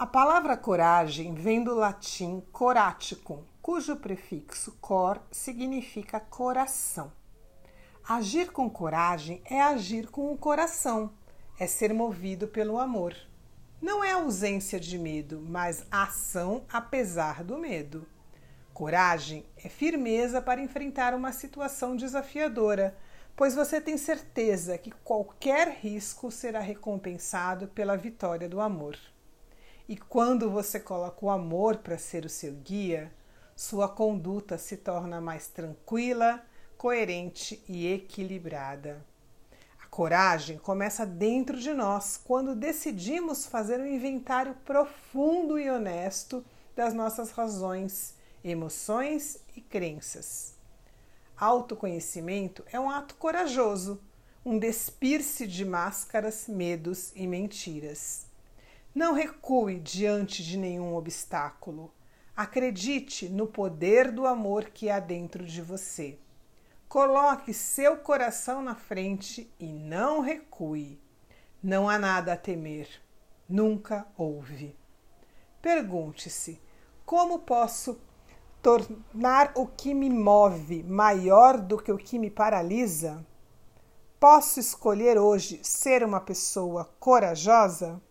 A palavra coragem vem do latim coraticum, cujo prefixo cor significa coração. Agir com coragem é agir com o coração, é ser movido pelo amor. Não é ausência de medo, mas ação apesar do medo. Coragem é firmeza para enfrentar uma situação desafiadora, pois você tem certeza que qualquer risco será recompensado pela vitória do amor. E quando você coloca o amor para ser o seu guia, sua conduta se torna mais tranquila, coerente e equilibrada. A coragem começa dentro de nós quando decidimos fazer um inventário profundo e honesto das nossas razões, emoções e crenças. Autoconhecimento é um ato corajoso, um despir-se de máscaras, medos e mentiras. Não recue diante de nenhum obstáculo. Acredite no poder do amor que há dentro de você. Coloque seu coração na frente e não recue. Não há nada a temer. Nunca houve. Pergunte-se: como posso tornar o que me move maior do que o que me paralisa? Posso escolher hoje ser uma pessoa corajosa?